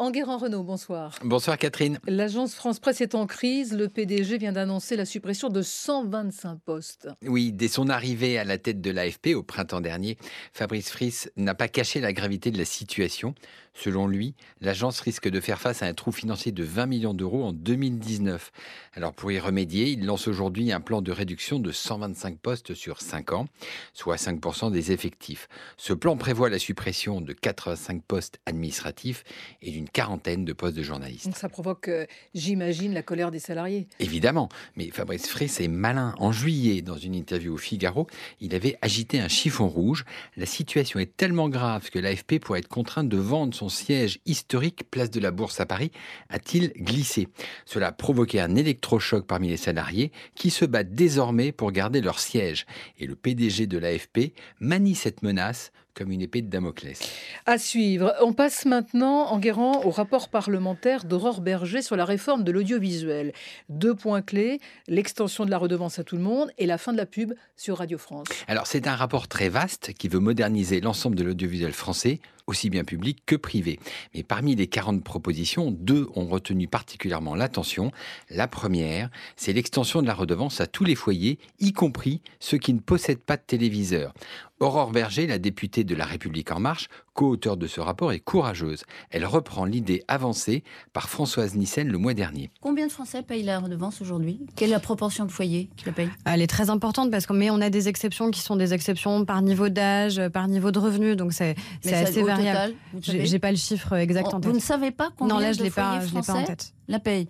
Enguerrand Renault, bonsoir. Bonsoir Catherine. L'agence France Presse est en crise. Le PDG vient d'annoncer la suppression de 125 postes. Oui, dès son arrivée à la tête de l'AFP au printemps dernier, Fabrice Fris n'a pas caché la gravité de la situation. Selon lui, l'agence risque de faire face à un trou financier de 20 millions d'euros en 2019. Alors pour y remédier, il lance aujourd'hui un plan de réduction de 125 postes sur 5 ans, soit 5% des effectifs. Ce plan prévoit la suppression de 85 postes administratifs et d'une quarantaine de postes de journalistes. Donc ça provoque, euh, j'imagine, la colère des salariés. Évidemment, mais Fabrice Fris est malin. En juillet, dans une interview au Figaro, il avait agité un chiffon rouge. La situation est tellement grave que l'AFP pourrait être contrainte de vendre son siège historique, place de la Bourse à Paris, a-t-il glissé. Cela a provoqué un électrochoc parmi les salariés qui se battent désormais pour garder leur siège. Et le PDG de l'AFP manie cette menace comme une épée de Damoclès. À suivre. On passe maintenant, en guérant, au rapport parlementaire d'Aurore Berger sur la réforme de l'audiovisuel. Deux points clés, l'extension de la redevance à tout le monde et la fin de la pub sur Radio France. Alors c'est un rapport très vaste qui veut moderniser l'ensemble de l'audiovisuel français, aussi bien public que privé. Mais parmi les 40 propositions, deux ont retenu particulièrement l'attention. La première, c'est l'extension de la redevance à tous les foyers, y compris ceux qui ne possèdent pas de téléviseur. Aurore Berger, la députée de La République En Marche, co-auteure de ce rapport, est courageuse. Elle reprend l'idée avancée par Françoise Nissen le mois dernier. Combien de Français payent la redevance aujourd'hui? Quelle est la proportion de foyers qui la payent? Elle est très importante parce que mais on a des exceptions qui sont des exceptions par niveau d'âge, par niveau de revenu, donc c'est assez variable. J'ai pas le chiffre exact en tête. Vous ne savez pas combien non, là, je de foyers pas, français pas en tête. la payent?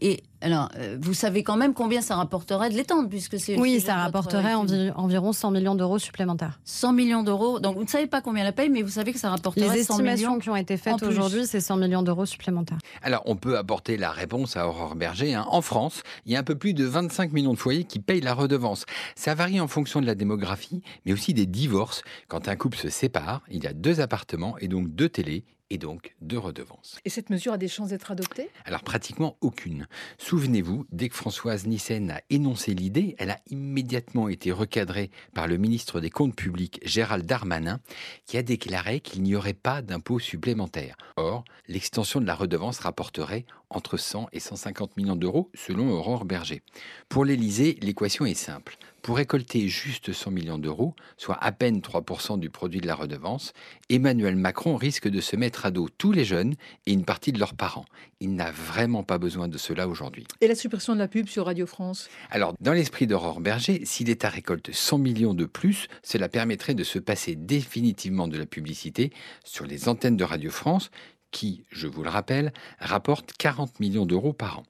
Et alors, euh, vous savez quand même combien ça rapporterait de l'étendre, puisque c'est. Oui, ça rapporterait environ 100 millions d'euros supplémentaires. 100 millions d'euros. Donc, vous ne savez pas combien la paye, mais vous savez que ça rapporterait Les 100 millions. Les estimations qui ont été faites aujourd'hui, c'est 100 millions d'euros supplémentaires. Alors, on peut apporter la réponse à Aurore Berger. Hein. En France, il y a un peu plus de 25 millions de foyers qui payent la redevance. Ça varie en fonction de la démographie, mais aussi des divorces. Quand un couple se sépare, il y a deux appartements et donc deux télés et donc de redevances. Et cette mesure a des chances d'être adoptée? Alors pratiquement aucune. Souvenez-vous, dès que Françoise Nissen a énoncé l'idée, elle a immédiatement été recadrée par le ministre des Comptes publics Gérald Darmanin, qui a déclaré qu'il n'y aurait pas d'impôt supplémentaire. Or, l'extension de la redevance rapporterait entre 100 et 150 millions d'euros selon Aurore Berger. Pour l'Élysée, l'équation est simple. Pour récolter juste 100 millions d'euros, soit à peine 3% du produit de la redevance, Emmanuel Macron risque de se mettre à dos tous les jeunes et une partie de leurs parents. Il n'a vraiment pas besoin de cela aujourd'hui. Et la suppression de la pub sur Radio France? Alors, dans l'esprit d'Aurore Berger, si l'État récolte 100 millions de plus, cela permettrait de se passer définitivement de la publicité sur les antennes de Radio France qui, je vous le rappelle, rapporte 40 millions d'euros par an.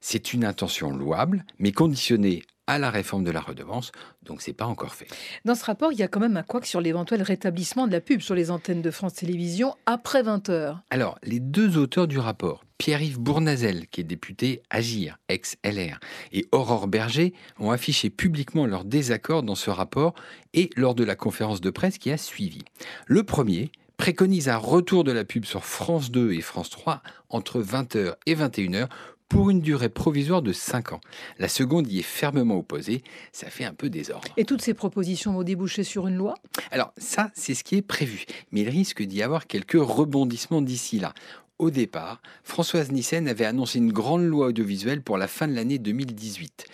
C'est une intention louable, mais conditionnée à la réforme de la redevance, donc c'est pas encore fait. Dans ce rapport, il y a quand même un couac sur l'éventuel rétablissement de la pub sur les antennes de France Télévisions après 20 heures. Alors, les deux auteurs du rapport, Pierre-Yves Bournazel, qui est député Agir, ex-LR, et Aurore Berger, ont affiché publiquement leur désaccord dans ce rapport et lors de la conférence de presse qui a suivi. Le premier, préconise un retour de la pub sur France 2 et France 3 entre 20h et 21h pour une durée provisoire de 5 ans. La seconde y est fermement opposée, ça fait un peu désordre. Et toutes ces propositions vont déboucher sur une loi? Alors ça, c'est ce qui est prévu, mais il risque d'y avoir quelques rebondissements d'ici là. Au départ, Françoise Nissen avait annoncé une grande loi audiovisuelle pour la fin de l'année 2018.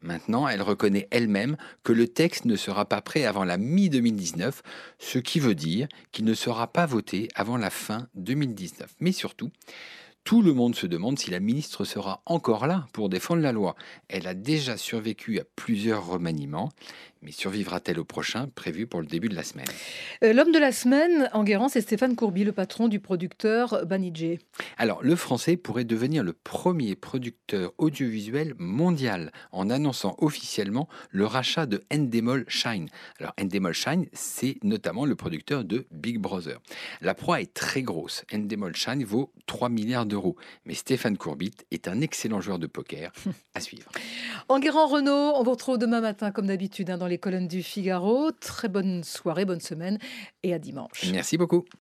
Maintenant, elle reconnaît elle-même que le texte ne sera pas prêt avant la mi-2019, ce qui veut dire qu'il ne sera pas voté avant la fin 2019. Mais surtout, tout le monde se demande si la ministre sera encore là pour défendre la loi. Elle a déjà survécu à plusieurs remaniements, mais survivra-t-elle au prochain, prévu pour le début de la semaine? Euh, L'homme de la semaine, en Guérant, c'est Stéphane Courby, le patron du producteur Banijé. Alors, le français pourrait devenir le premier producteur audiovisuel mondial en annonçant officiellement le rachat de Endemol Shine. Alors, Endemol Shine, c'est notamment le producteur de Big Brother. La proie est très grosse. Endemol Shine vaut 3 milliards d'euros. Mais Stéphane Courbit est un excellent joueur de poker à suivre. Enguerrand Renault, on vous retrouve demain matin comme d'habitude hein, dans les colonnes du Figaro. Très bonne soirée, bonne semaine et à dimanche. Merci beaucoup.